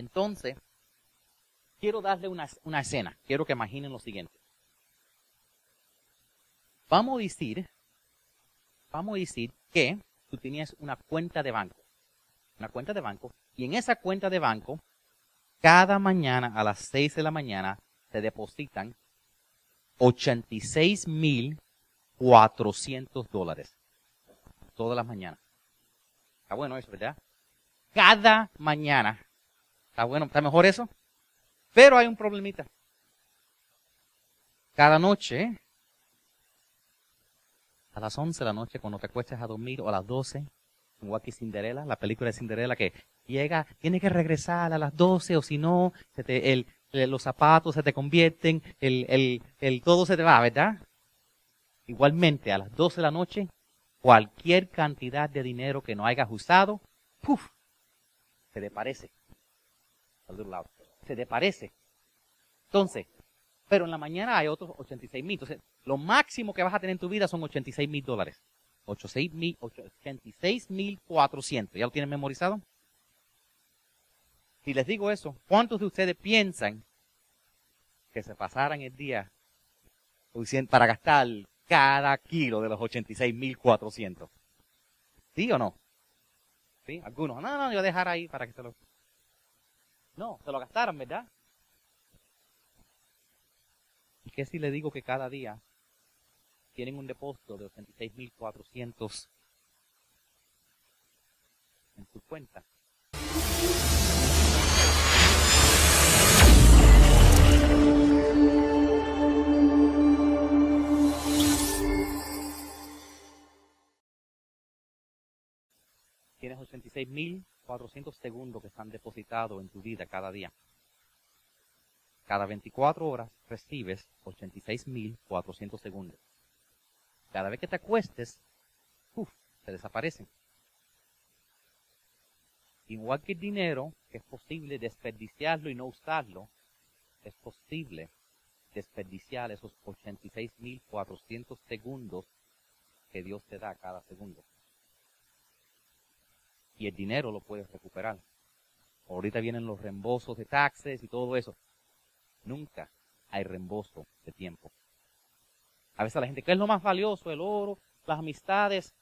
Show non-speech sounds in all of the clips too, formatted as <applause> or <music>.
Entonces, quiero darle una, escena. Quiero que imaginen lo siguiente. Vamos a decir, vamos a decir que tú tenías una cuenta de banco. Una cuenta de banco. Y en esa cuenta de banco, cada mañana a las 6 de la mañana te depositan 86.400 dólares. Todas las mañanas. Está bueno eso, ¿verdad? Cada mañana. Está bueno, está mejor eso. Pero hay un problemita. Cada noche, a las 11 de la noche, cuando te acuestes a dormir, o a las 12, igual que Cinderella, la película de Cinderella, que llega, tiene que regresar a las 12, o si no, el, los zapatos se te convierten, el, todo se te va, ¿verdad? Igualmente, a las 12 de la noche, cualquier cantidad de dinero que no hayas usado, ¡puf! se te parece. Se te parece. Entonces, pero en la mañana hay otros 86 mil. Entonces, lo máximo que vas a tener en tu vida son 86 mil dólares. 86 mil 400. ¿Ya lo tienen memorizado? Si les digo eso, ¿cuántos de ustedes piensan que se pasaran el día para gastar cada kilo de los 86 mil 400? ¿Sí o no? ¿Sí? Algunos, no, no, yo dejar ahí para que se lo... No, se lo gastaron, ¿verdad? ¿Y qué si le digo que cada día tienen un depósito de 86.400 en su cuenta? Tienes 86.400 segundos que están depositados en tu vida cada día. Cada 24 horas recibes 86.400 segundos. Cada vez que te acuestes, uf, se desaparecen. Igual que el dinero, que es posible desperdiciarlo y no usarlo, es posible desperdiciar esos 86.400 segundos que Dios te da cada segundo. Y el dinero lo puedes recuperar. Ahorita vienen los reembolsos de taxes y todo eso. Nunca hay reembolso de tiempo. A veces la gente, ¿qué es lo más valioso? El oro, las amistades.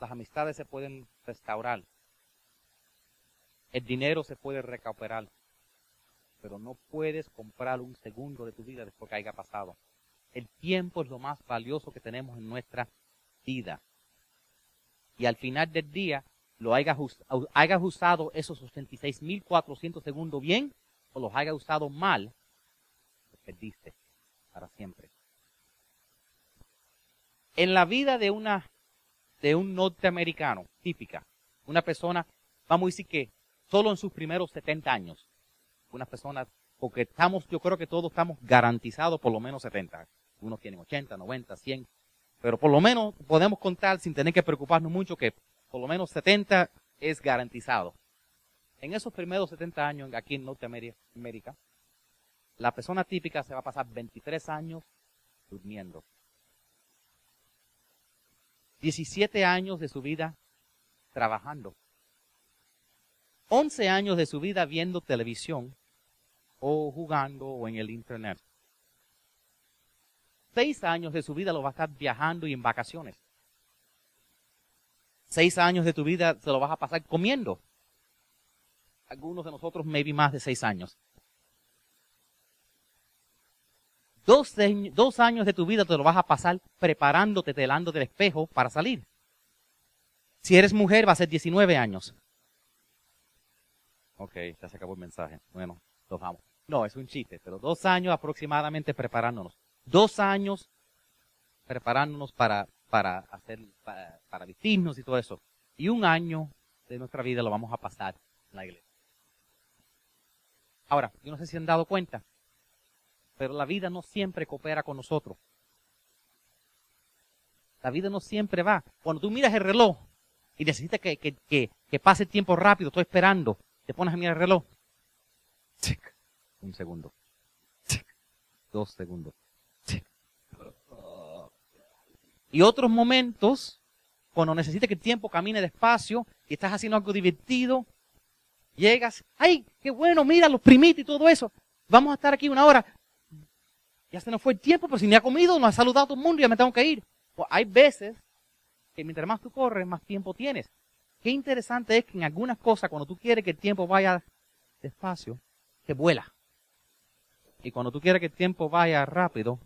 Las amistades se pueden restaurar. El dinero se puede recuperar. Pero no puedes comprar un segundo de tu vida después que haya pasado. El tiempo es lo más valioso que tenemos en nuestra vida. Y al final del día, lo hayas usado esos 86.400 segundos bien o los hayas usado mal, perdiste para siempre. En la vida de una de un norteamericano típica, una persona, vamos a decir que solo en sus primeros 70 años, una persona, porque estamos, yo creo que todos estamos garantizados por lo menos 70. Unos tienen 80, 90, 100, pero por lo menos podemos contar sin tener que preocuparnos mucho que por lo menos 70 es garantizado. En esos primeros 70 años aquí en Norteamérica, la persona típica se va a pasar 23 años durmiendo. 17 años de su vida trabajando. 11 años de su vida viendo televisión o jugando o en el internet. 6 años de su vida lo va a estar viajando y en vacaciones. 6 años de tu vida se lo vas a pasar comiendo. Algunos de nosotros, maybe más de 6 años. Dos, años de tu vida te lo vas a pasar preparándote delante del espejo para salir. Si eres mujer, va a ser 19 años. Ok, ya se acabó el mensaje. Bueno, nos vamos. No, es un chiste, pero dos años aproximadamente preparándonos. Dos años preparándonos para, para hacer, para, para vestirnos y todo eso. Y un año de nuestra vida lo vamos a pasar en la iglesia. Ahora, yo no sé si han dado cuenta, pero la vida no siempre coopera con nosotros. La vida no siempre va. Cuando tú miras el reloj y necesitas que, que, pase el tiempo rápido, estoy esperando, te pones a mirar el reloj. Un segundo. Dos segundos. Y otros momentos, cuando necesitas que el tiempo camine despacio y estás haciendo algo divertido, Llegas, ay, qué bueno, mira, los primitos y todo eso. Vamos a estar aquí una hora. Ya se nos fue el tiempo, pero si ni ha comido, no ha saludado a todo el mundo ya me tengo que ir. Pues hay veces que mientras más tú corres, más tiempo tienes. Qué interesante es que en algunas cosas, cuando tú quieres que el tiempo vaya despacio, te vuela. Y cuando tú quieres que el tiempo vaya rápido,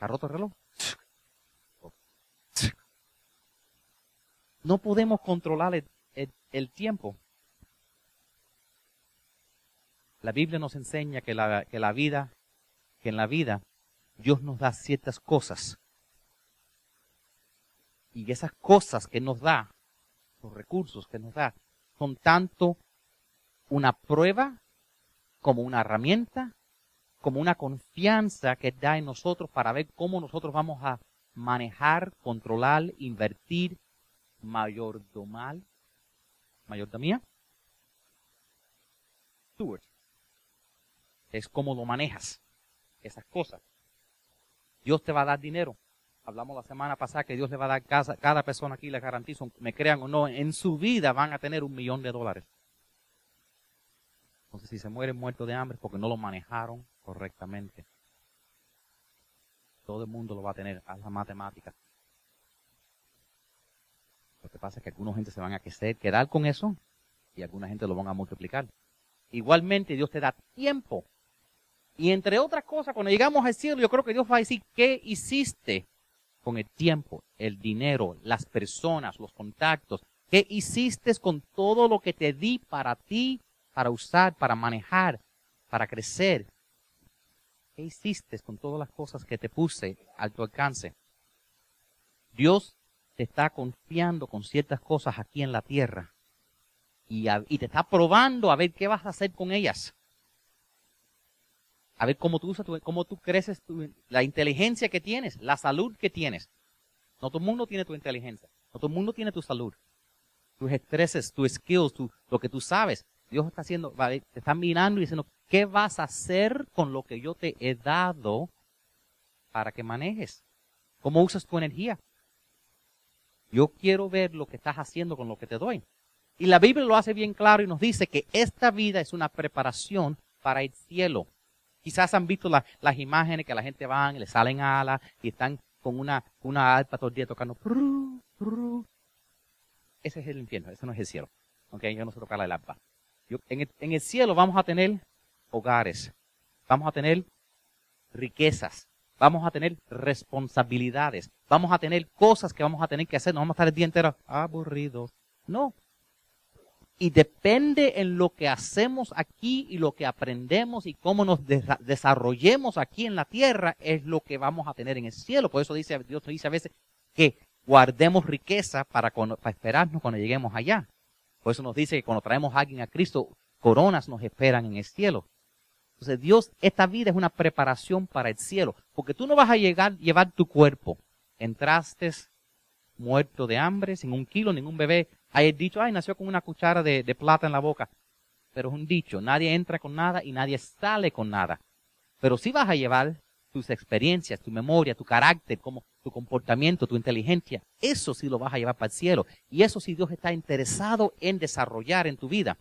¿ha roto el reloj? No podemos controlar el, el, tiempo. La Biblia nos enseña que la, que la vida, que en la vida Dios nos da ciertas cosas. Y esas cosas que nos da, los recursos que nos da, son tanto una prueba como una herramienta, como una confianza que da en nosotros para ver cómo nosotros vamos a manejar, controlar, invertir, mayordomar, mayordomía, steward. Es cómo lo manejas, esas cosas. Dios te va a dar dinero. Hablamos la semana pasada que Dios le va a dar casa, cada persona aquí, les garantizo, me crean o no, en su vida van a tener un millón de dólares. Entonces, si se mueren muertos de hambre porque no lo manejaron correctamente, todo el mundo lo va a tener a la matemática. Pasa es que alguna gente se van a quedar con eso y alguna gente lo van a multiplicar. Igualmente, Dios te da tiempo y entre otras cosas, cuando llegamos al cielo, yo creo que Dios va a decir, ¿qué hiciste con el tiempo, el dinero, las personas, los contactos? ¿Qué hiciste con todo lo que te di para ti, para usar, para manejar, para crecer? ¿Qué hiciste con todas las cosas que te puse a tu alcance? Dios te está confiando con ciertas cosas aquí en la tierra y, te está probando a ver qué vas a hacer con ellas a ver cómo tú usas, cómo tú creces, la inteligencia que tienes, la salud que tienes. No todo el mundo tiene tu inteligencia, no todo el mundo tiene tu salud, tus estreses, tus skills, lo que tú sabes. Dios está haciendo, te está mirando y diciendo, ¿qué vas a hacer con lo que yo te he dado para que manejes? ¿Cómo usas tu energía? Yo quiero ver lo que estás haciendo con lo que te doy. Y la Biblia lo hace bien claro y nos dice que esta vida es una preparación para el cielo. Quizás han visto las imágenes que la gente van, le salen alas y están con una, una alpa todo el día tocando. Ese es el infierno, ese no es el cielo. Okay, yo no sé tocar la alpa. en, el, en el cielo vamos a tener hogares, vamos a tener riquezas, vamos a tener responsabilidades, vamos a tener cosas que vamos a tener que hacer, no vamos a estar el día entero aburridos. No, y depende en lo que hacemos aquí y lo que aprendemos y cómo nos desarrollemos aquí en la tierra es lo que vamos a tener en el cielo. Por eso dice Dios dice a veces que guardemos riqueza para, para esperarnos cuando lleguemos allá. Por eso nos dice que cuando traemos a alguien a Cristo, coronas nos esperan en el cielo. Entonces Dios, esta vida es una preparación para el cielo, porque tú no vas a llegar, llevar tu cuerpo. Entraste muerto de hambre, sin un kilo, ningún bebé, hay dicho, ay, nació con una cuchara de, plata en la boca. Pero es un dicho, nadie entra con nada y nadie sale con nada. Pero si vas a llevar tus experiencias, tu memoria, tu carácter, como tu comportamiento, tu inteligencia, eso sí lo vas a llevar para el cielo. Y eso sí Dios está interesado en desarrollar en tu vida.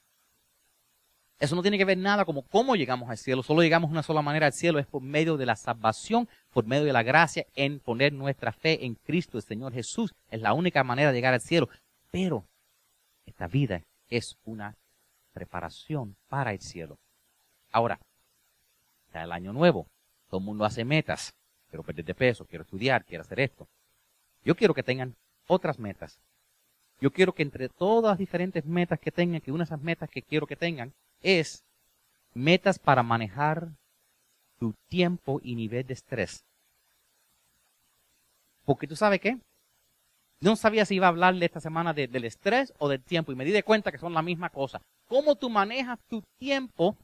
Eso no tiene que ver nada como cómo llegamos al cielo. Solo llegamos una sola manera al cielo. Es por medio de la salvación, por medio de la gracia, en poner nuestra fe en Cristo, el Señor Jesús. Es la única manera de llegar al cielo. Pero esta vida es una preparación para el cielo. Ahora, está el año nuevo. Todo el mundo hace metas. Quiero perder de peso, quiero estudiar, quiero hacer esto. Yo quiero que tengan otras metas. Yo quiero que entre todas las diferentes metas que tengan, que una de esas metas que quiero que tengan es metas para manejar tu tiempo y nivel de estrés. Porque tú sabes qué? No sabía si iba a hablarle esta semana del estrés o del tiempo y me di de cuenta que son la misma cosa. Cómo tú manejas tu tiempo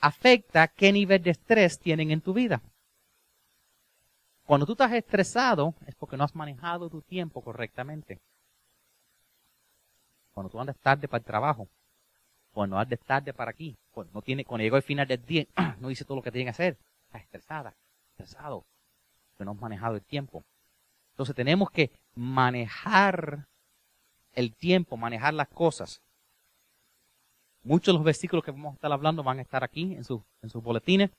afecta qué nivel de estrés tienen en tu vida. Cuando tú estás estresado es porque no has manejado tu tiempo correctamente. Cuando tú andas tarde para el trabajo, cuando andas tarde para aquí, cuando, no tiene, cuando llegó el final del día, <clears throat> no dice todo lo que tiene que hacer, estás estresada, estresado, porque no has manejado el tiempo. Entonces tenemos que manejar el tiempo, manejar las cosas. Muchos de los versículos que vamos a estar hablando van a estar aquí en, sus en sus boletines.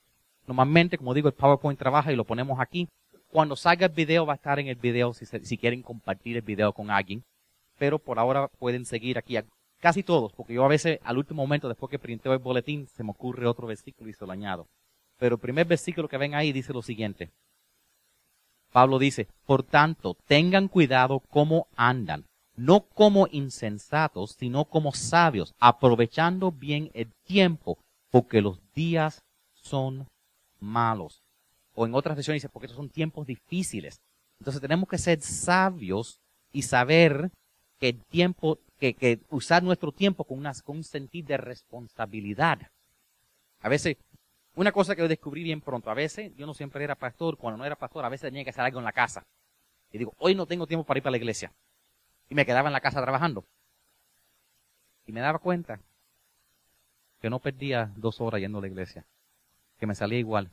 Normalmente, como digo, el PowerPoint trabaja y lo ponemos aquí. Cuando salga el video va a estar en el video si, si quieren compartir el video con alguien. Pero por ahora pueden seguir aquí. Casi todos, porque yo a veces al último momento, después que printeo el boletín, se me ocurre otro versículo y se lo añado. Pero el primer versículo que ven ahí dice lo siguiente. Pablo dice, por tanto, tengan cuidado cómo andan, no como insensatos, sino como sabios, aprovechando bien el tiempo, porque los días son malos. O en otras versiones dice, porque estos son tiempos difíciles. Entonces tenemos que ser sabios y saber que el tiempo, que, que usar nuestro tiempo con, una, con un sentido de responsabilidad. A veces una cosa que descubrí bien pronto, a veces yo no siempre era pastor, cuando no era pastor, a veces tenía que hacer algo en la casa. Y digo, hoy no tengo tiempo para ir para la iglesia. Y me quedaba en la casa trabajando. Y me daba cuenta que no perdía dos horas yendo a la iglesia, que me salía igual.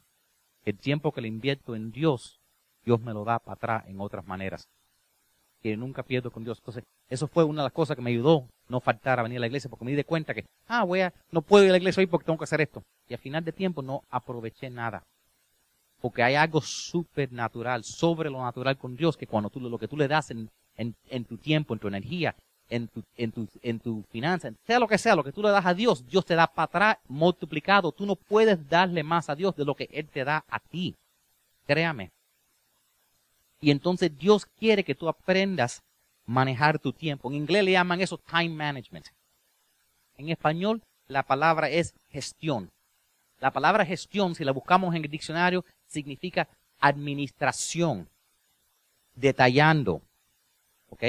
El tiempo que le invierto en Dios, Dios me lo da para atrás en otras maneras. Que nunca pierdo con Dios. Entonces, eso fue una de las cosas que me ayudó no faltar a venir a la iglesia, porque me di cuenta que, ah, voy a, no puedo ir a la iglesia hoy porque tengo que hacer esto. Y al final de tiempo no aproveché nada. Porque hay algo supernatural, sobre lo natural con Dios, que cuando tú lo que tú le das en, en, tu tiempo, en tu energía, en tu, en tu, en tu finanza, sea lo que sea, lo que tú le das a Dios, Dios te da para atrás multiplicado. Tú no puedes darle más a Dios de lo que Él te da a ti. Créame. Y entonces Dios quiere que tú aprendas manejar tu tiempo. En inglés le llaman eso time management. En español la palabra es gestión. La palabra gestión, si la buscamos en el diccionario, significa administración, detallando. ¿Ok?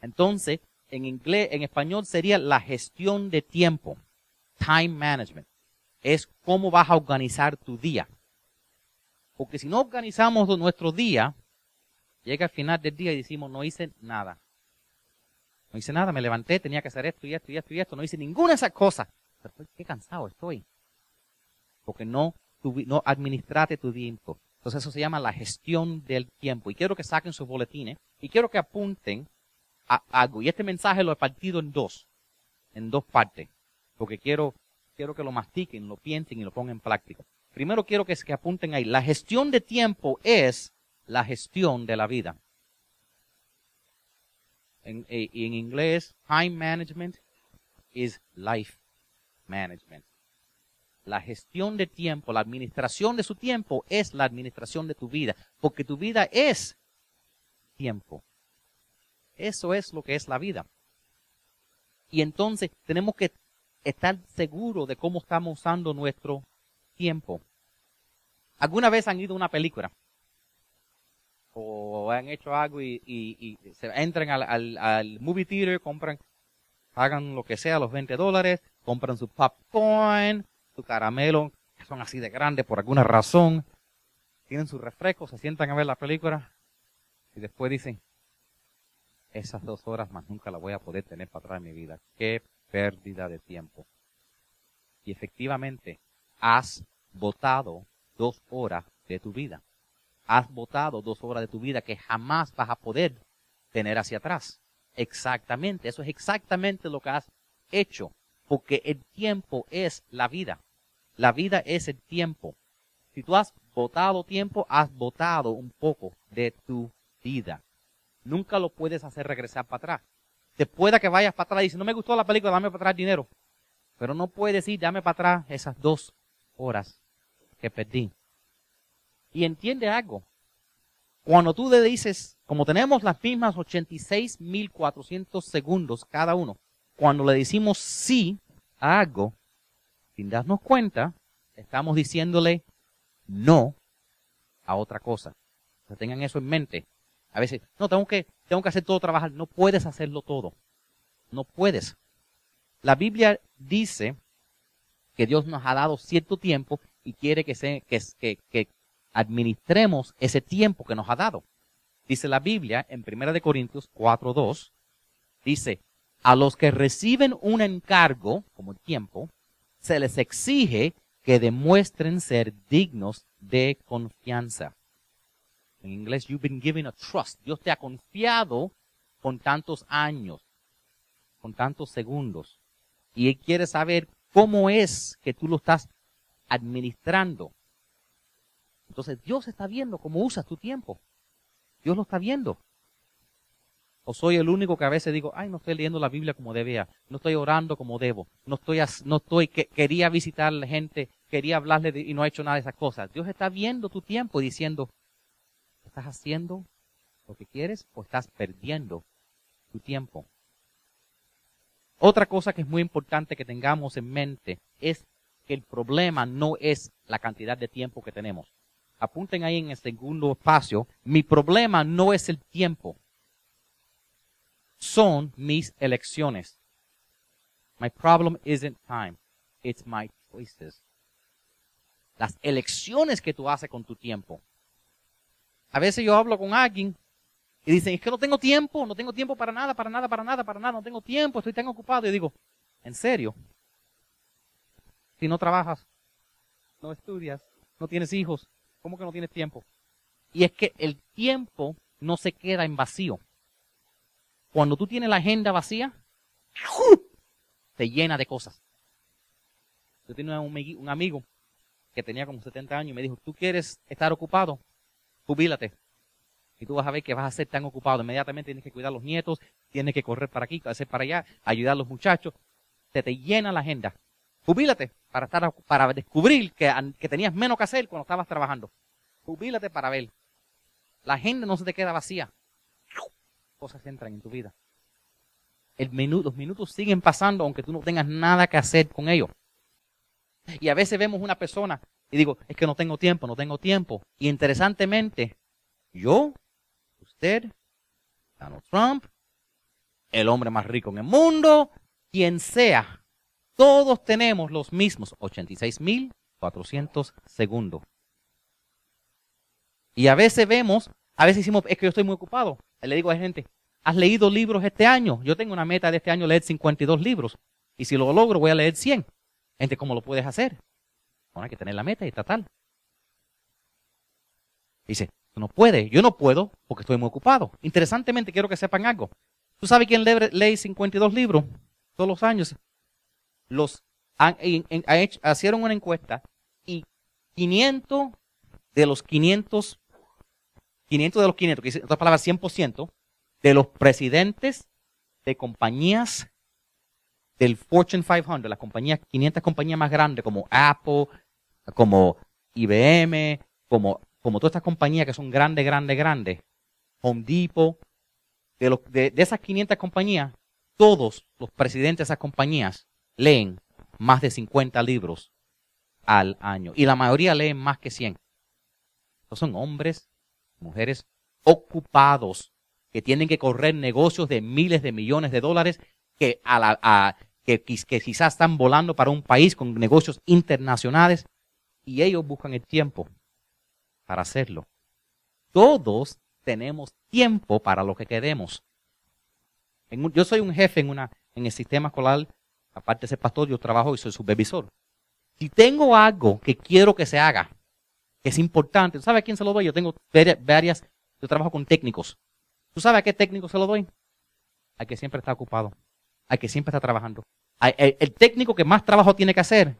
Entonces, en inglés, en español sería la gestión de tiempo. Time management. Es cómo vas a organizar tu día. Porque si no organizamos nuestro día, llega al final del día y decimos, no hice nada. No hice nada, me levanté, tenía que hacer esto y esto y esto y esto, no hice ninguna de esas cosas. Pero qué cansado estoy. Porque no, no administraste tu tiempo. Entonces eso se llama la gestión del tiempo. Y quiero que saquen sus boletines y quiero que apunten a algo. Y este mensaje lo he partido en dos, en dos partes. Porque quiero, quiero que lo mastiquen, lo piensen y lo pongan en práctica. Primero quiero que, que apunten ahí. La gestión de tiempo es la gestión de la vida en, eh, en inglés, time management is life management. La gestión de tiempo, la administración de su tiempo es la administración de tu vida, porque tu vida es tiempo. Eso es lo que es la vida. Y entonces tenemos que estar seguros de cómo estamos usando nuestro tiempo. ¿Alguna vez han ido a una película? O han hecho algo y, se entran al, movie theater, compran, pagan lo que sea, los 20 dólares, compran su popcorn, su caramelo, que son así de grandes por alguna razón, tienen sus refrescos, se sientan a ver la película y después dicen, esas dos horas más nunca la voy a poder tener para atrás en mi vida. Qué pérdida de tiempo. Y efectivamente, has votado dos horas de tu vida has votado dos horas de tu vida que jamás vas a poder tener hacia atrás. Exactamente, eso es exactamente lo que has hecho, porque el tiempo es la vida. La vida es el tiempo. Si tú has votado tiempo, has votado un poco de tu vida. Nunca lo puedes hacer regresar para atrás. Te pueda que vayas para atrás y dices, no me gustó la película, dame para atrás dinero. Pero no puedes decir, dame para atrás esas dos horas que perdí. Y entiende algo. Cuando tú le dices, como tenemos las mismas 86.400 segundos cada uno, cuando le decimos sí a algo, sin darnos cuenta, estamos diciéndole no a otra cosa. O tengan eso en mente. A veces, no, tengo que, tengo que hacer todo trabajar. No puedes hacerlo todo. No puedes. La Biblia dice que Dios nos ha dado cierto tiempo y quiere que, se, que, que, administremos ese tiempo que nos ha dado. Dice la Biblia en 1 Corintios 4.2, dice, a los que reciben un encargo, como el tiempo, se les exige que demuestren ser dignos de confianza. En inglés, you've been given a trust. Dios te ha confiado con tantos años, con tantos segundos. Y Él quiere saber cómo es que tú lo estás administrando. Entonces Dios está viendo cómo usas tu tiempo. Dios lo está viendo. O soy el único que a veces digo, ay, no estoy leyendo la Biblia como debía, no estoy orando como debo, no estoy, no estoy, que, quería visitar a la gente, quería hablarle y no he hecho nada de esas cosas. Dios está viendo tu tiempo diciendo, ¿estás haciendo lo que quieres o estás perdiendo tu tiempo? Otra cosa que es muy importante que tengamos en mente es que el problema no es la cantidad de tiempo que tenemos. Apunten ahí en el segundo espacio, mi problema no es el tiempo son mis elecciones. My problem isn't time, it's my choices. Las elecciones que tú haces con tu tiempo. A veces yo hablo con alguien y dicen, es que no tengo tiempo, no tengo tiempo para nada, para nada, para nada, para nada, no tengo tiempo, estoy tan ocupado. Y digo, ¿en serio? Si no trabajas, no estudias, no tienes hijos, ¿cómo que no tienes tiempo? Y es que el tiempo no se queda en vacío. Cuando tú tienes la agenda vacía, te llena de cosas. Yo tenía un, amigo que tenía como 70 años y me dijo, ¿tú quieres estar ocupado? Jubílate. Y tú vas a ver que vas a ser tan ocupado. Inmediatamente tienes que cuidar a los nietos, tienes que correr para aquí, hacer para allá, ayudar a los muchachos. Se te llena la agenda. Jubílate para, estar, para descubrir que, que tenías menos que hacer cuando estabas trabajando. Jubílate para ver. La agenda no se te queda vacía cosas entran en tu vida. El los minutos siguen pasando aunque tú no tengas nada que hacer con ellos. Y a veces vemos una persona y digo, es que no tengo tiempo, no tengo tiempo. Y interesantemente, yo, usted, Donald Trump, el hombre más rico en el mundo, quien sea, todos tenemos los mismos 86.400 segundos. Y a veces vemos, a veces decimos, es que yo estoy muy ocupado. Le digo a la gente, ¿has leído libros este año? Yo tengo una meta de este año leer 52 libros. Y si lo logro, voy a leer 100. Gente, ¿cómo lo puedes hacer? Bueno, hay que tener la meta y tal. Dice, tú no puedes. Yo no puedo porque estoy muy ocupado. Interesantemente, quiero que sepan algo. ¿Tú sabes quién lee, lee 52 libros todos los años? Los han, hicieron una encuesta y 500 de los 500 500 de los 500, que en otras palabras 100%, de los presidentes de compañías del Fortune 500, las compañías, 500 compañías más grandes como Apple, como IBM, como, como todas estas compañías que son grandes, grandes, grandes, Home Depot, de, los, de, de esas 500 compañías, todos los presidentes de esas compañías leen más de 50 libros al año. Y la mayoría leen más que 100. Estos son hombres mujeres ocupados que tienen que correr negocios de miles de millones de dólares que, a la, que, que quizás están volando para un país con negocios internacionales y ellos buscan el tiempo para hacerlo. Todos tenemos tiempo para lo que queremos. yo soy un jefe en, una, en el sistema escolar, aparte de ser pastor, yo trabajo y soy supervisor. Si tengo algo que quiero que se haga, es importante. ¿Tú sabes a quién se lo doy? Yo tengo varias, yo trabajo con técnicos. ¿Tú sabes a qué técnico se lo doy? Al que siempre está ocupado, al que siempre está trabajando. El, el técnico que más trabajo tiene que hacer,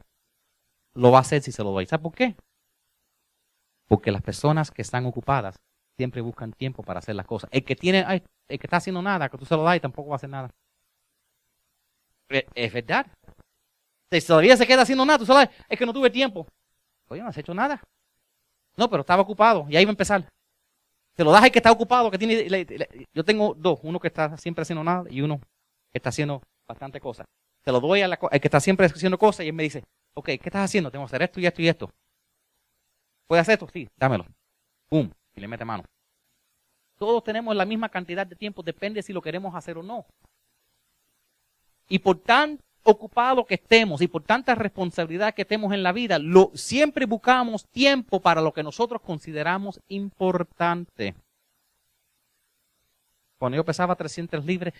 lo va a hacer si se lo doy. ¿Sabes por qué? Porque las personas que están ocupadas siempre buscan tiempo para hacer las cosas. El que tiene, el que está haciendo nada, que tú se lo das y tampoco va a hacer nada. Es verdad. Si todavía se queda haciendo nada, tú sabes, es que no tuve tiempo. Oye, no has hecho nada. No, pero estaba ocupado y ahí va a empezar. Se lo das al que está ocupado, que tiene. yo tengo dos, uno que está siempre haciendo nada y uno que está haciendo bastante cosas. Se lo doy al que está siempre haciendo cosas y él me dice, ok, ¿qué estás haciendo? Tengo que hacer esto y esto y esto. ¿Puedes hacer esto? Sí, dámelo. Pum, y le mete mano. Todos tenemos la misma cantidad de tiempo, depende si lo queremos hacer o no. Y por tanto, ocupado que estemos y por tanta responsabilidad que tenemos en la vida, lo, siempre buscamos tiempo para lo que nosotros consideramos importante. Cuando yo pesaba 300 libres,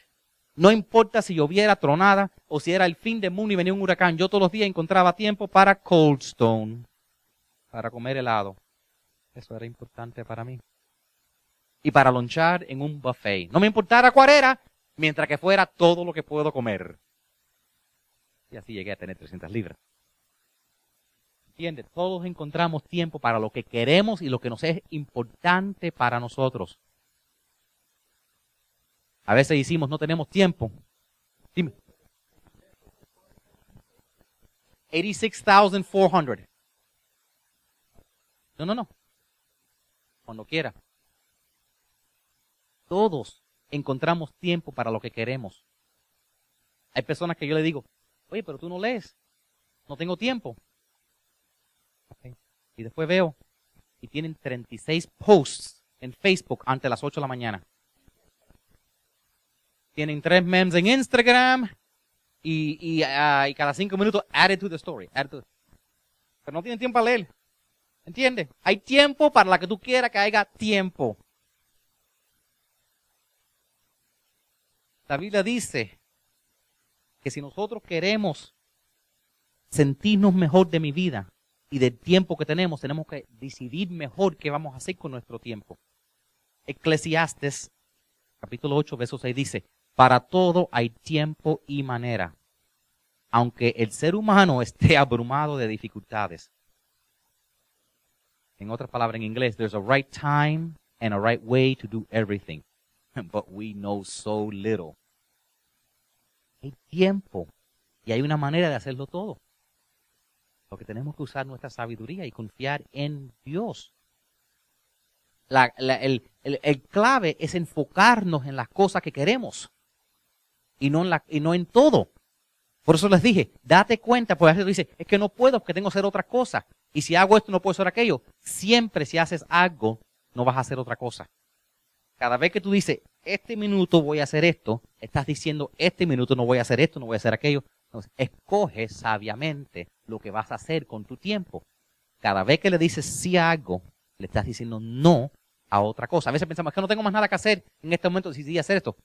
no importa si lloviera tronada o si era el fin del mundo y venía un huracán, yo todos los días encontraba tiempo para Cold Stone, para comer helado. Eso era importante para mí. Y para lonchar en un buffet. No me importara cuál mientras que fuera todo lo que puedo comer. Y así llegué a tener 300 libras. ¿Entiendes? Todos encontramos tiempo para lo que queremos y lo que nos es importante para nosotros. A veces decimos, no tenemos tiempo. Dime. 86,400. No, no, no. Cuando quiera. Todos encontramos tiempo para lo que queremos. Hay personas que yo le digo, oye, pero tú no lees. No tengo tiempo. Y después veo, y tienen 36 posts en Facebook antes de las 8 de la mañana. Tienen tres memes en Instagram y, ah, y, cada cinco minutos add to the story. Pero no tienen tiempo para leer. ¿Entiendes? Hay tiempo para la que tú quieras que haya tiempo. La Biblia dice que si nosotros queremos sentirnos mejor de mi vida y del tiempo que tenemos, tenemos que decidir mejor qué vamos a hacer con nuestro tiempo. Eclesiastes, capítulo 8, verso 6 dice, para todo hay tiempo y manera, aunque el ser humano <laughs> esté abrumado de dificultades. En otras palabras, en inglés, there's a right time and a right way to do everything. <laughs> But we know so little. Hay tiempo y hay una manera de hacerlo todo. Lo que tenemos que usar nuestra sabiduría y confiar en Dios. el, clave es enfocarnos en las cosas que queremos y no en, la, y no en todo. Por eso les dije, date cuenta, porque a veces dice, es que no puedo porque tengo que hacer otra cosa. Y si hago esto, no puedo hacer aquello. Siempre si haces algo, no vas a hacer otra cosa. Cada vez que tú dices, este minuto voy a hacer esto, estás diciendo, este minuto no voy a hacer esto, no voy a hacer aquello. Entonces, escoge sabiamente lo que vas a hacer con tu tiempo. Cada vez que le dices sí a algo, le estás diciendo no a otra cosa. A veces pensamos que no tengo más nada que hacer en este momento, si sí hacer esto.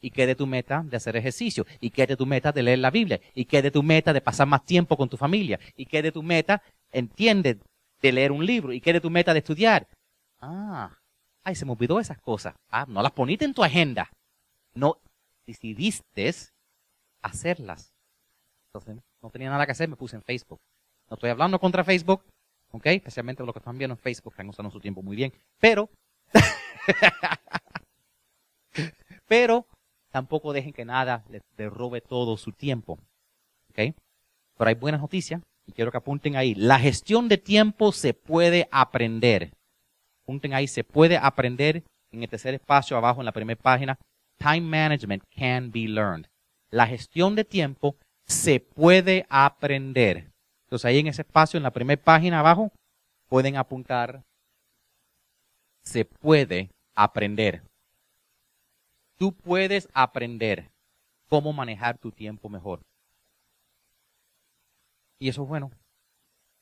¿Y qué de tu meta de hacer ejercicio? ¿Y qué de tu meta de leer la Biblia? ¿Y qué de tu meta de pasar más tiempo con tu familia? ¿Y qué de tu meta, entiende, de leer un libro? ¿Y qué de tu meta de estudiar? Ah, ay, se me olvidó esas cosas. Ah, no las poniste en tu agenda. No decidiste hacerlas. Entonces, no tenía nada que hacer, me puse en Facebook. No estoy hablando contra Facebook, ¿ok? Especialmente los que están viendo en Facebook, están usando su tiempo muy bien. Pero, <laughs> pero tampoco dejen que nada les robe todo su tiempo. ¿Ok? Pero hay buenas noticias y quiero que apunten ahí. La gestión de tiempo se puede aprender. Apunten ahí, se puede aprender en el tercer espacio abajo en la primera página. Time management can be learned. La gestión de tiempo se puede aprender. Entonces ahí en ese espacio, en la primera página abajo, pueden apuntar. Se puede aprender tú puedes aprender cómo manejar tu tiempo mejor. Y eso es bueno,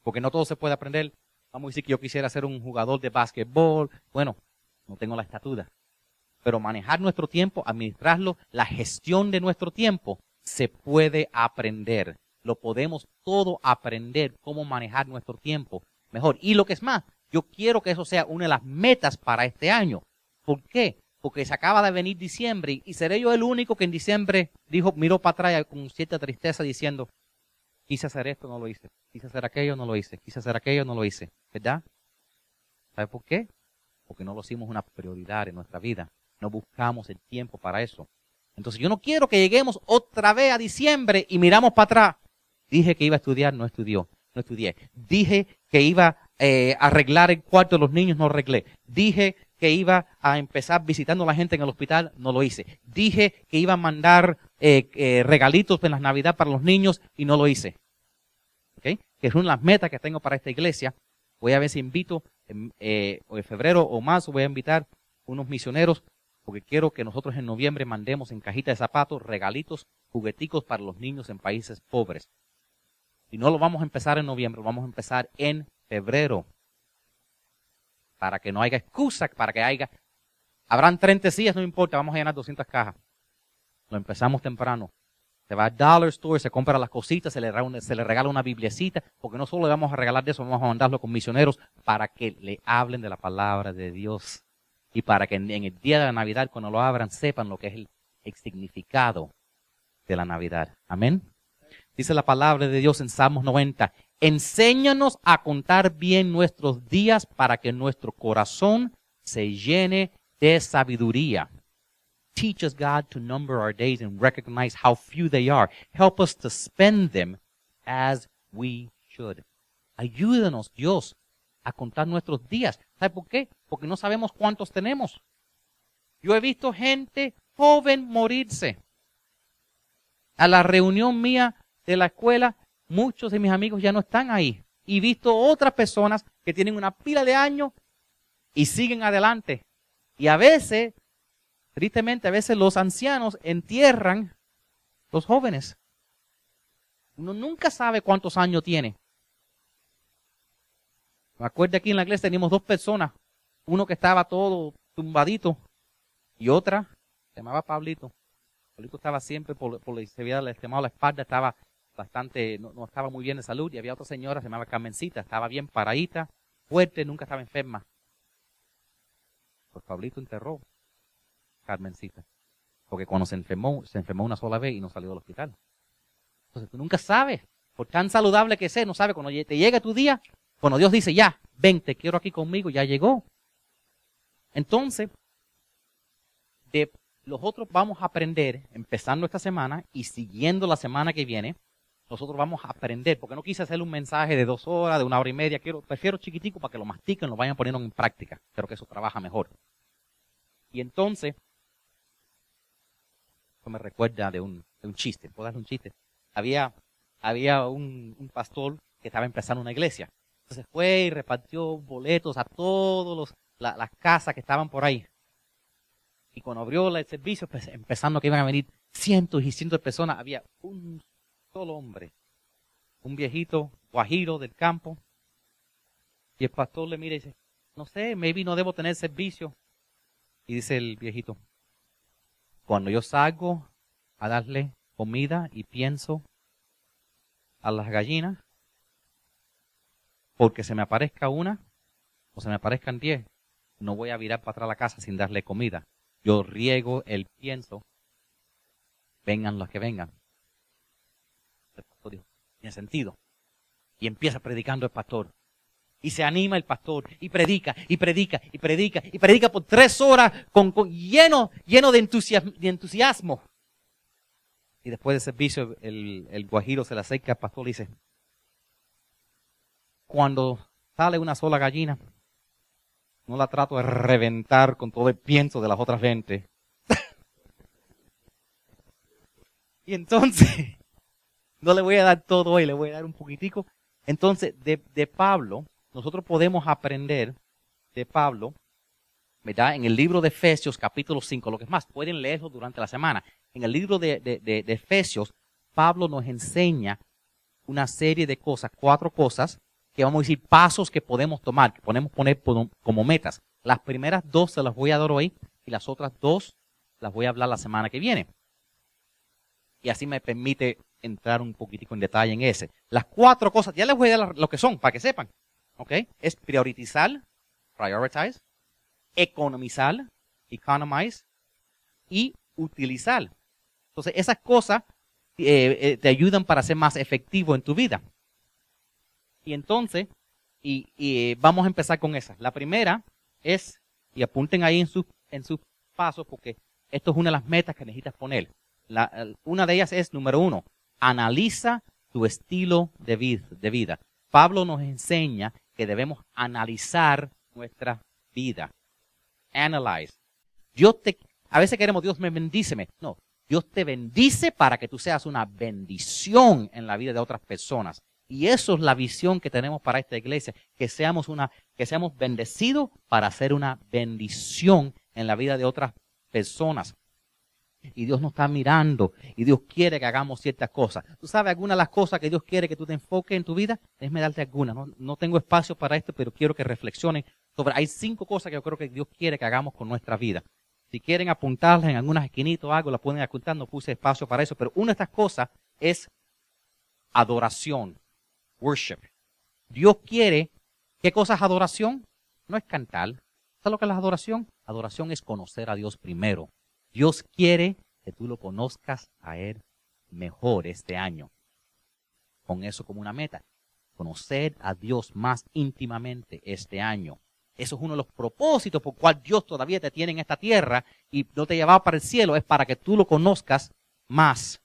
porque no todo se puede aprender. Vamos a decir que yo quisiera ser un jugador de básquetbol. Bueno, no tengo la estatura. Pero manejar nuestro tiempo, administrarlo, la gestión de nuestro tiempo, se puede aprender. Lo podemos todo aprender, cómo manejar nuestro tiempo mejor. Y lo que es más, yo quiero que eso sea una de las metas para este año. ¿Por qué? porque se acaba de venir diciembre y seré yo el único que en diciembre dijo, miró para atrás con cierta tristeza diciendo, quise hacer esto, no lo hice, quise hacer aquello, no lo hice, quise hacer aquello, no lo hice, ¿verdad? ¿Sabe por qué? Porque no lo hicimos una prioridad en nuestra vida, no buscamos el tiempo para eso. Entonces yo no quiero que lleguemos otra vez a diciembre y miramos para atrás. Dije que iba a estudiar, no estudió, no estudié. Dije que iba eh, a arreglar el cuarto de los niños, no arreglé. Dije que iba a empezar visitando a la gente en el hospital, no lo hice. Dije que iba a mandar eh, eh, regalitos en las Navidad para los niños y no lo hice. ¿Okay? Que son las metas que tengo para esta iglesia. Voy a ver si invito en, eh, en febrero o marzo, voy a invitar unos misioneros porque quiero que nosotros en noviembre mandemos en cajita de zapatos regalitos, jugueticos para los niños en países pobres. Y no lo vamos a empezar en noviembre, lo vamos a empezar en febrero para que no haya excusa, para que haya... Habrán 30 sillas, no importa, vamos a llenar 200 cajas. Lo empezamos temprano. Se va al Dollar Store, se compra las cositas, se le, se le regala una bibliecita, porque no solo le vamos a regalar de eso, vamos a mandarlo con misioneros para que le hablen de la palabra de Dios. Y para que en, el día de la Navidad, cuando lo abran, sepan lo que es el, el significado de la Navidad. Amén. Dice la palabra de Dios en Salmos 90. Enséñanos a contar bien nuestros días para que nuestro corazón se llene de sabiduría. Teach us, God, to number our days and recognize how few they are. Help us to spend them as we should. Ayúdanos, Dios, a contar nuestros días. ¿Sabe por qué? Porque no sabemos cuántos tenemos. Yo he visto gente joven morirse. A la reunión mía de la escuela, muchos de mis amigos ya no están ahí. Y visto otras personas que tienen una pila de años y siguen adelante. Y a veces, tristemente, a veces los ancianos entierran los jóvenes. Uno nunca sabe cuántos años tiene. Me acuerdo aquí en la iglesia teníamos dos personas. Uno que estaba todo tumbadito y otra se llamaba Pablito. Pablito estaba siempre por, por se había lastimado la espalda, estaba bastante, no, estaba muy bien de salud. Y había otra señora, se llamaba Carmencita, estaba bien paradita, fuerte, nunca estaba enferma. Pues Pablito enterró Carmencita. Porque cuando se enfermó, se enfermó una sola vez y no salió del hospital. Entonces tú nunca sabes, por tan saludable que sea, no sabes, cuando te llega tu día, cuando Dios dice, ya, ven, te quiero aquí conmigo, ya llegó. Entonces, de los otros vamos a aprender, empezando esta semana y siguiendo la semana que viene, nosotros vamos a aprender, porque no quise hacer un mensaje de dos horas, de una hora y media, quiero, prefiero chiquitico para que lo mastiquen, lo vayan poniendo en práctica. Creo que eso trabaja mejor. Y entonces, me recuerda de un, de un chiste, ¿puedo darle un chiste? Había, había un, pastor que estaba empezando una iglesia. Entonces fue y repartió boletos a todas las casas que estaban por ahí. Y cuando abrió el servicio, pues, empezando que iban a venir cientos y cientos de personas, había un solo hombre, un viejito guajiro del campo. Y el pastor le mira y dice, no sé, maybe no debo tener servicio. Y dice el viejito, cuando yo salgo a darle comida y pienso a las gallinas, porque se me aparezca una o se me aparezcan diez, no voy a virar para atrás a la casa sin darle comida. Yo riego el pienso, vengan los que vengan. El pastor dijo, tiene sentido. Y empieza predicando el pastor. Y se anima el pastor y predica y predica y predica y predica por tres horas con, lleno, lleno de entusiasmo, de entusiasmo. Y después del servicio el, el guajiro se le acerca al pastor y dice, cuando sale una sola gallina, no la trato de reventar con todo el pienso de las otras 20. <laughs> y entonces, <laughs> no le voy a dar todo hoy, le voy a dar un poquitico. Entonces, de, de Pablo, nosotros podemos aprender de Pablo, ¿verdad? En el libro de Efesios, capítulo 5, lo que es más, pueden leerlo durante la semana. En el libro de, de, Efesios, Pablo nos enseña una serie de cosas, cuatro cosas, que vamos a decir pasos que podemos tomar, que podemos poner como metas. Las primeras dos se las voy a dar hoy y las otras dos las voy a hablar la semana que viene. Y así me permite entrar un poquitico en detalle en ese. Las cuatro cosas, ya les voy a dar lo que son, para que sepan. ¿Ok? Es priorizar, prioritize, economizar, economize, y utilizar. Entonces, esas cosas eh, eh, te ayudan para ser más efectivo en tu vida. Y entonces, y, vamos a empezar con esas. La primera es, y apunten ahí en sus en sus pasos, porque esto es una de las metas que necesitas poner. Una de ellas es, número uno, analiza tu estilo de de vida. Pablo nos enseña que debemos analizar nuestra vida. Analyze. Dios te, a veces queremos, Dios me bendíceme. No, Dios te bendice para que tú seas una bendición en la vida de otras personas. Y eso es la visión que tenemos para esta iglesia, que seamos una, que seamos bendecidos para hacer una bendición en la vida de otras personas. Y Dios nos está mirando y Dios quiere que hagamos ciertas cosas. ¿Tú sabes algunas de las cosas que Dios quiere que tú te enfoques en tu vida? Déjame darte algunas. No, no tengo espacio para esto, pero quiero que reflexionen sobre. Hay cinco cosas que yo creo que Dios quiere que hagamos con nuestra vida. Si quieren apuntarlas en algunas esquinitas o algo, la pueden apuntar. No puse espacio para eso. Pero una de estas cosas es adoración worship. Dios quiere, ¿qué cosa es adoración? No es cantar. ¿Sabes lo que es la adoración? Adoración es conocer a Dios primero. Dios quiere que tú lo conozcas a Él mejor este año. con eso como una meta. Conocer a Dios más íntimamente este año. Eso es uno de los propósitos por cual Dios todavía te tiene en esta tierra y no te llevaba para el cielo, es para que tú lo conozcas más.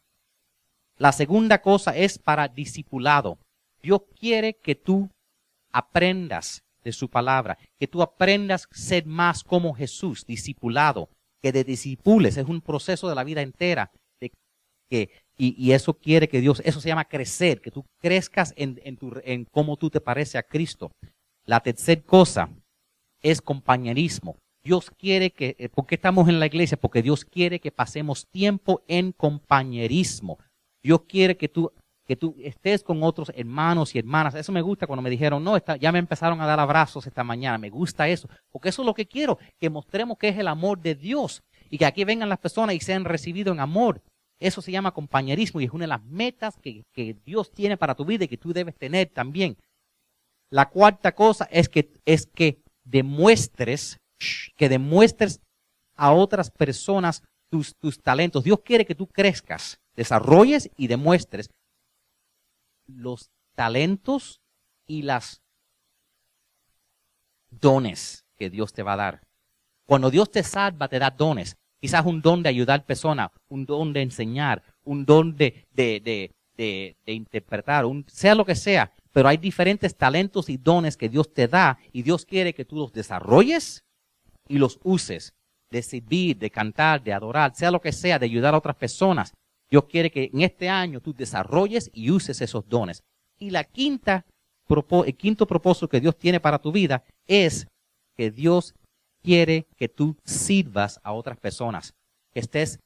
La segunda cosa es para discipulado. Dios quiere que tú aprendas de su palabra, que tú aprendas a ser más como Jesús, discipulado, que te discipules, es un proceso de la vida entera, que, y, eso quiere que Dios, eso se llama crecer, que tú crezcas en, en, tu, en cómo tú te pareces a Cristo. La tercera cosa es compañerismo. Dios quiere que, eh, ¿por qué estamos en la iglesia? Porque Dios quiere que pasemos tiempo en compañerismo. Dios quiere que tú, que tú estés con otros hermanos y hermanas. Eso me gusta cuando me dijeron, no, está, ya me empezaron a dar abrazos esta mañana. Me gusta eso. Porque eso es lo que quiero, que mostremos que es el amor de Dios. Y que aquí vengan las personas y sean recibidos en amor. Eso se llama compañerismo y es una de las metas que, que Dios tiene para tu vida y que tú debes tener también. La cuarta cosa es que, es que demuestres, que demuestres a otras personas tus, tus talentos. Dios quiere que tú crezcas, desarrolles y demuestres los talentos y las dones que Dios te va a dar. Cuando Dios te salva, te da dones. Quizás un don de ayudar personas, un don de enseñar, un don de, de, de, interpretar, un, sea lo que sea pero hay diferentes talentos y dones que Dios te da y Dios quiere que tú los desarrolles y los uses, de servir, de cantar, de adorar, sea lo que sea, de ayudar a otras personas. Dios quiere que en este año tú desarrolles y uses esos dones. Y la quinta, el quinto propósito que Dios tiene para tu vida es que Dios quiere que tú sirvas a otras personas, que estés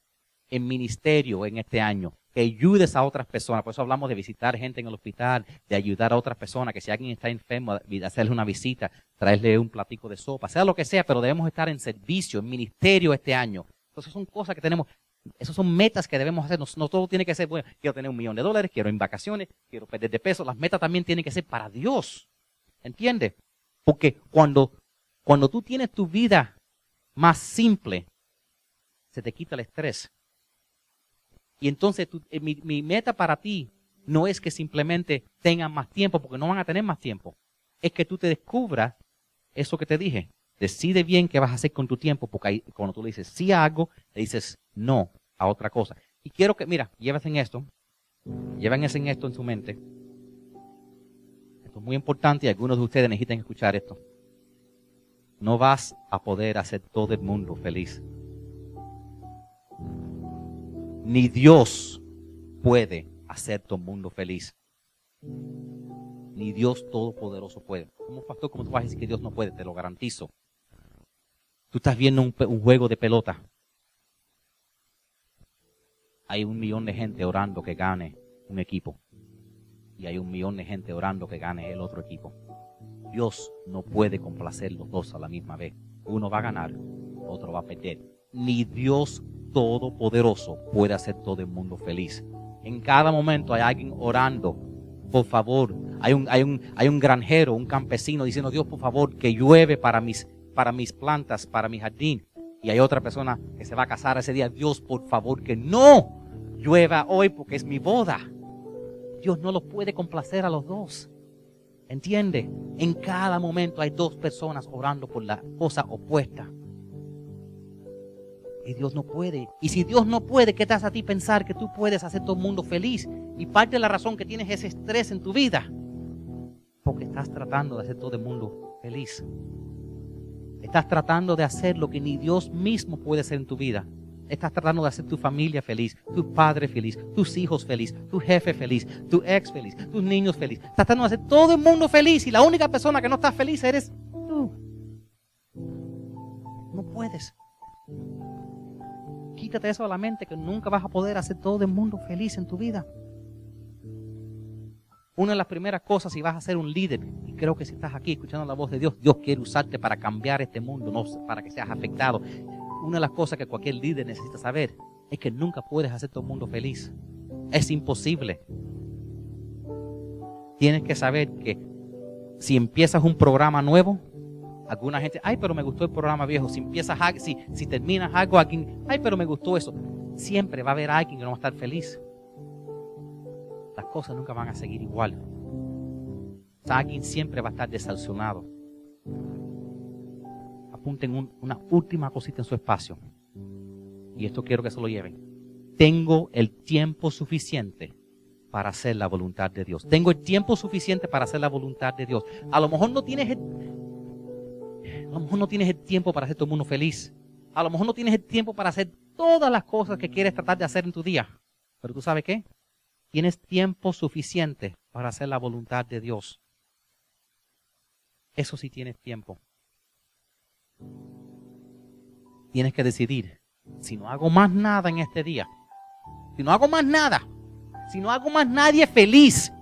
en ministerio en este año, que ayudes a otras personas. Por eso hablamos de visitar gente en el hospital, de ayudar a otras personas, que si alguien está enfermo, hacerle una visita, traerle un platico de sopa, sea lo que sea, pero debemos estar en servicio, en ministerio este año. Entonces son cosas que tenemos, esas son metas que debemos hacer. No, todo tiene que ser, bueno, quiero tener un millón de dólares, quiero en vacaciones, quiero perder de peso. Las metas también tienen que ser para Dios. ¿Entiendes? Porque cuando, cuando tú tienes tu vida más simple, se te quita el estrés y entonces eh, mi, meta para ti no es que simplemente tengan más tiempo, porque no van a tener más tiempo. Es que tú te descubras eso que te dije. Decide bien qué vas a hacer con tu tiempo, porque cuando tú le dices sí a algo, le dices no a otra cosa. Y quiero que, mira, llévate en esto, llévense en esto en su mente. Esto es muy importante y algunos de ustedes necesitan escuchar esto. No vas a poder hacer todo el mundo feliz ni Dios puede hacer tu mundo feliz. Ni Dios Todopoderoso puede. Como pastor, ¿cómo tú vas a decir que Dios no puede? Te lo garantizo. Tú estás viendo un, un juego de pelota. Hay un millón de gente orando que gane un equipo. Y hay un millón de gente orando que gane el otro equipo. Dios no puede complacer los dos a la misma vez. Uno va a ganar, otro va a perder. Ni Dios todopoderoso puede hacer todo el mundo feliz. En cada momento hay alguien orando, por favor. Hay un, hay un, hay un granjero, un campesino diciendo, Dios, por favor, que llueve para mis, para mis plantas, para mi jardín. Y hay otra persona que se va a casar ese día, Dios, por favor, que no llueva hoy porque es mi boda. Dios no lo puede complacer a los dos. ¿Entiende? En cada momento hay dos personas orando por la cosa opuesta. Y Dios no puede. Y si Dios no puede, ¿qué te hace a ti pensar que tú puedes hacer todo el mundo feliz? Y parte de la razón que tienes ese estrés en tu vida, porque estás tratando de hacer todo el mundo feliz. Estás tratando de hacer lo que ni Dios mismo puede hacer en tu vida. Estás tratando de hacer tu familia feliz, tu padre feliz, tus hijos feliz, tu jefe feliz, tu ex feliz, tus niños feliz. Estás tratando de hacer todo el mundo feliz y la única persona que no está feliz eres tú. No puedes quítate eso de la mente que nunca vas a poder hacer todo el mundo feliz en tu vida. Una de las primeras cosas, si vas a ser un líder, y creo que si estás aquí escuchando la voz de Dios, Dios quiere usarte para cambiar este mundo, no para que seas afectado. Una de las cosas que cualquier líder necesita saber es que nunca puedes hacer todo el mundo feliz. Es imposible. Tienes que saber que si empiezas un programa nuevo, Alguna gente, ay, pero me gustó el programa viejo. Si empiezas, si, si terminas algo, alguien, ay, pero me gustó eso. Siempre va a haber alguien que no va a estar feliz. Las cosas nunca van a seguir igual. alguien siempre va a estar desalcionado. Apunten una última cosita en su espacio. Y esto quiero que se lo lleven. Tengo el tiempo suficiente para hacer la voluntad de Dios. Tengo el tiempo suficiente para hacer la voluntad de Dios. A lo mejor no tienes el, a lo mejor no tienes el tiempo para hacer todo el mundo feliz. A lo mejor no tienes el tiempo para hacer todas las cosas que quieres tratar de hacer en tu día. Pero tú sabes qué? Tienes tiempo suficiente para hacer la voluntad de Dios. Eso sí tienes tiempo. Tienes que decidir, si no hago más nada en este día, si no hago más nada, si no hago más nadie feliz,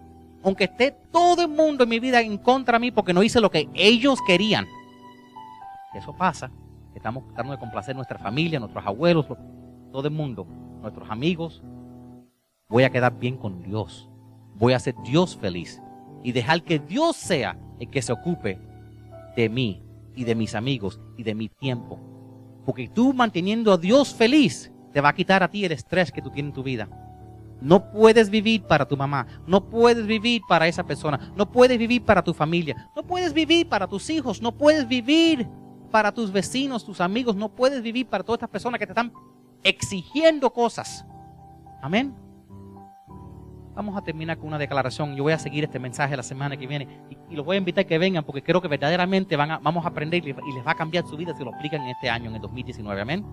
aunque esté todo el mundo en mi vida en contra de mí porque no hice lo que ellos querían. Eso pasa. Estamos tratando de complacer nuestra familia, nuestros abuelos, todo el mundo, nuestros amigos. Voy a quedar bien con Dios. Voy a hacer Dios feliz. Y dejar que Dios sea el que se ocupe de mí y de mis amigos y de mi tiempo. Porque tú manteniendo a Dios feliz, te va a quitar a ti el estrés que tú tienes en tu vida. No puedes vivir para tu mamá, no puedes vivir para esa persona, no puedes vivir para tu familia, no puedes vivir para tus hijos, no puedes vivir para tus vecinos, tus amigos, no puedes vivir para todas estas personas que te están exigiendo cosas. Amén. Vamos a terminar con una declaración. Yo voy a seguir este mensaje la semana que viene y, los voy a invitar a que vengan porque creo que verdaderamente van a, vamos a aprender y les va a cambiar su vida si lo aplican en este año, en el 2019. Amén.